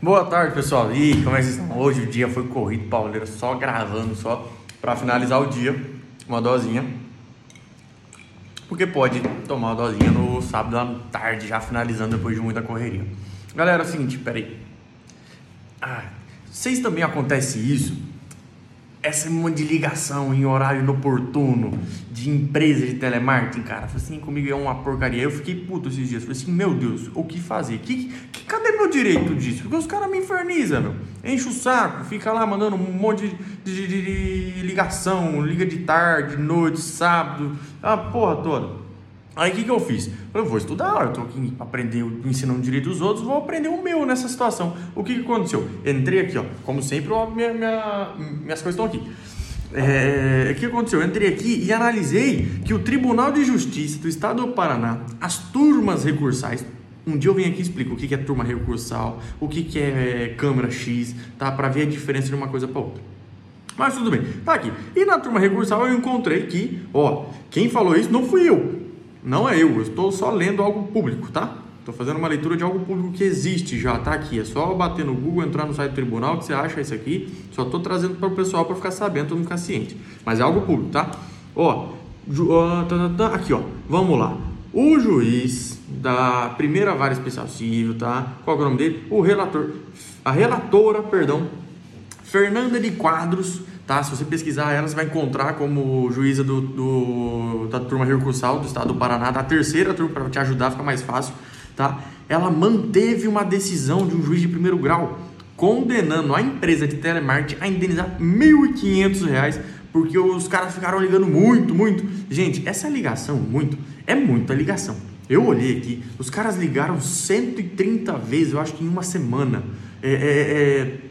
Boa tarde, pessoal. E como é que vocês estão? Hoje o dia foi corrido, pauleira, só gravando, só para finalizar o dia, uma dosinha. Porque pode tomar uma dosinha no sábado à tarde, já finalizando depois de muita correria. Galera, é o seguinte, peraí. Ah, vocês também acontece isso? essa de ligação em horário inoportuno de empresa de telemarketing, cara, foi assim comigo é uma porcaria. Eu fiquei puto esses dias. Falei assim, meu Deus, o que fazer? Que, meu direito disso? Porque os caras me infernizam, meu. Enche o saco, fica lá mandando um monte de, de, de, de ligação, liga de tarde, noite, sábado, a porra toda. Aí o que, que eu fiz? Eu vou estudar, eu estou aqui aprender, ensinando direito dos outros, vou aprender o meu nessa situação. O que, que aconteceu? Entrei aqui, ó, como sempre, ó, minha, minha, minhas coisas estão aqui. É, o que aconteceu? Eu entrei aqui e analisei que o Tribunal de Justiça do Estado do Paraná, as turmas recursais, um dia eu venho aqui e explico o que, é turma recursal, o que, que é Câmara X, tá? Para ver a diferença de uma coisa para outra. Mas tudo bem, tá aqui. E na turma recursal eu encontrei que, ó, quem falou isso não fui eu. Não é eu, eu estou só lendo algo público, tá? Estou fazendo uma leitura de algo público que existe já, tá aqui. É só bater no Google, entrar no site do tribunal que você acha isso aqui. Só estou trazendo para o pessoal para ficar sabendo, todo mundo ficar ciente. Mas é algo público, tá? Ó, tá, tá, tá, aqui, ó. Vamos lá. O juiz da primeira vara especial civil, tá? Qual é o nome dele? O relator, a relatora, perdão, Fernanda de Quadros Tá? Se você pesquisar ela, você vai encontrar como juíza do, do, da turma recursal do estado do Paraná, da terceira turma, para te ajudar a ficar mais fácil. Tá? Ela manteve uma decisão de um juiz de primeiro grau, condenando a empresa de telemarketing a indenizar R$ 1.500 porque os caras ficaram ligando muito, muito. Gente, essa ligação, muito, é muita ligação. Eu olhei aqui, os caras ligaram 130 vezes, eu acho que em uma semana. É, é, é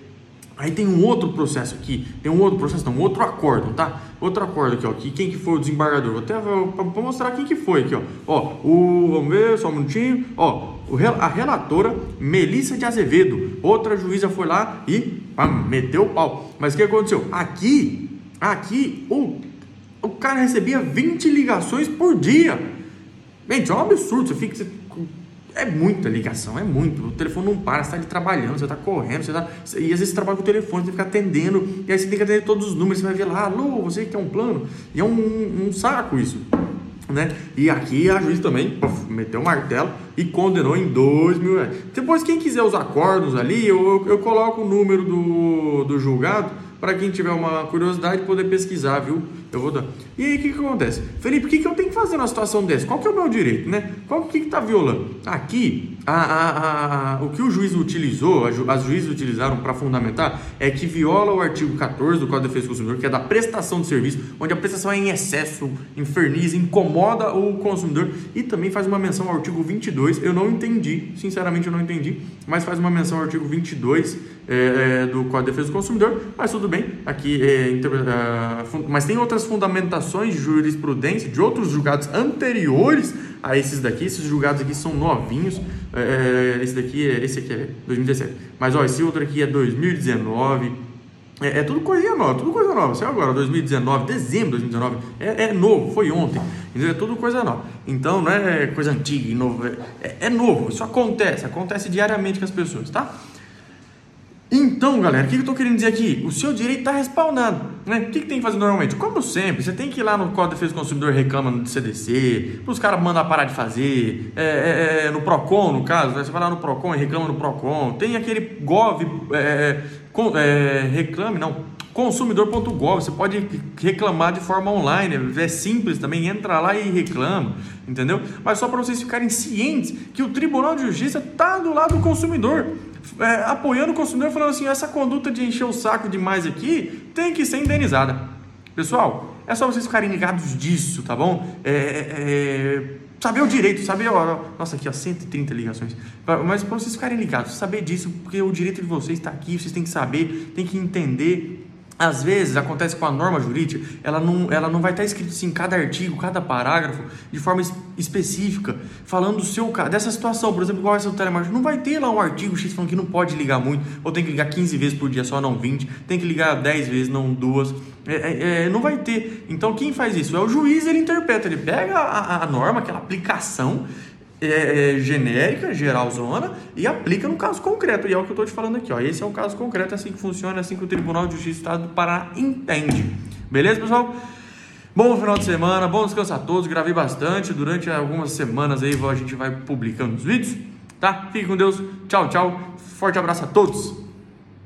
Aí tem um outro processo aqui, tem um outro processo, não, um outro acordo, tá? Outro acordo aqui, ó, que quem que foi o desembargador? Vou até para mostrar quem que foi aqui, ó. Ó, o, vamos ver, só um minutinho. Ó, o, a relatora Melissa de Azevedo, outra juíza foi lá e pam, meteu o pau. Mas o que aconteceu? Aqui, aqui, o, o cara recebia 20 ligações por dia. Gente, é um absurdo, você fica... Você, é muita ligação, é muito. O telefone não para, você está ali trabalhando, você está correndo, você tá, e às vezes você trabalha com o telefone, você fica atendendo, e aí você tem que atender todos os números, você vai ver lá, alô, você quer um plano? E é um, um saco isso. Né? E aqui a juiz também puff, meteu o martelo e condenou em 2 mil reais. Depois, quem quiser os acordos ali, eu, eu, eu coloco o número do, do julgado para quem tiver uma curiosidade poder pesquisar, viu? Eu vou dar. E aí o que, que acontece? Felipe, o que, que eu tenho que fazer numa situação dessa? Qual que é o meu direito, né? Qual que está violando? Aqui, a, a, a, o que o juiz utilizou, as juízes utilizaram para fundamentar, é que viola o artigo 14 do Código de Defesa do Consumidor, que é da prestação de serviço, onde a prestação é em excesso, inferniza, incomoda o consumidor e também faz uma menção ao artigo 22. Eu não entendi, sinceramente eu não entendi, mas faz uma menção ao artigo 22 é, é, do Código de Defesa do Consumidor, mas tudo bem, aqui é, é mas tem outras fundamentações de jurisprudência de outros julgados anteriores a esses daqui, esses julgados aqui são novinhos, é, esse daqui é, esse aqui é 2017, mas ó, esse outro aqui é 2019, é, é, tudo coisinha nova, tudo coisa nova. Saiu agora, 2019, dezembro de 2019. É, é novo, foi ontem. Entendeu? É tudo coisa nova. Então não é coisa antiga novo. É, é, novo, isso acontece, acontece diariamente com as pessoas, tá? Então, galera, o que eu estou querendo dizer aqui? O seu direito está respaldado. Né? O que, que, tem que fazer normalmente? Como sempre, você tem que ir lá no Código de Defesa do Consumidor reclama no CDC, os caras mandam parar de fazer, é, é, é, no PROCON, no caso, né? você vai lá no PROCON e reclama no PROCON. Tem aquele GOV, é, é, reclame, não, consumidor.gov, você pode reclamar de forma online, é simples também, entra lá e reclama, entendeu? Mas só para vocês ficarem cientes que o Tribunal de Justiça está do lado do consumidor é, apoiando o consumidor, falando assim: essa conduta de encher o saco demais aqui tem que ser indenizada. Pessoal, é só vocês ficarem ligados disso, tá bom? É, é, é saber o direito, saber, ó, nossa, aqui ó, 130 ligações, mas para vocês ficarem ligados, saber disso, porque o direito de vocês está aqui, vocês têm que saber, tem que entender às vezes acontece com a norma jurídica, ela não, ela não vai estar escrito assim, cada artigo, cada parágrafo, de forma específica, falando do seu dessa situação, por exemplo, igual essa do telemarketing. Não vai ter lá um artigo X falando que não pode ligar muito, ou tem que ligar 15 vezes por dia só, não 20, tem que ligar 10 vezes, não duas. É, é, é, não vai ter. Então quem faz isso? É o juiz, ele interpreta, ele pega a, a norma, aquela aplicação, é, é, genérica, geralzona, e aplica no caso concreto. E é o que eu estou te falando aqui. Ó. Esse é o caso concreto, é assim que funciona, é assim que o Tribunal de Justiça do Estado do Pará entende. Beleza, pessoal? Bom final de semana, bom descanso a todos. Gravei bastante. Durante algumas semanas aí a gente vai publicando os vídeos. Tá? Fique com Deus. Tchau, tchau. Forte abraço a todos.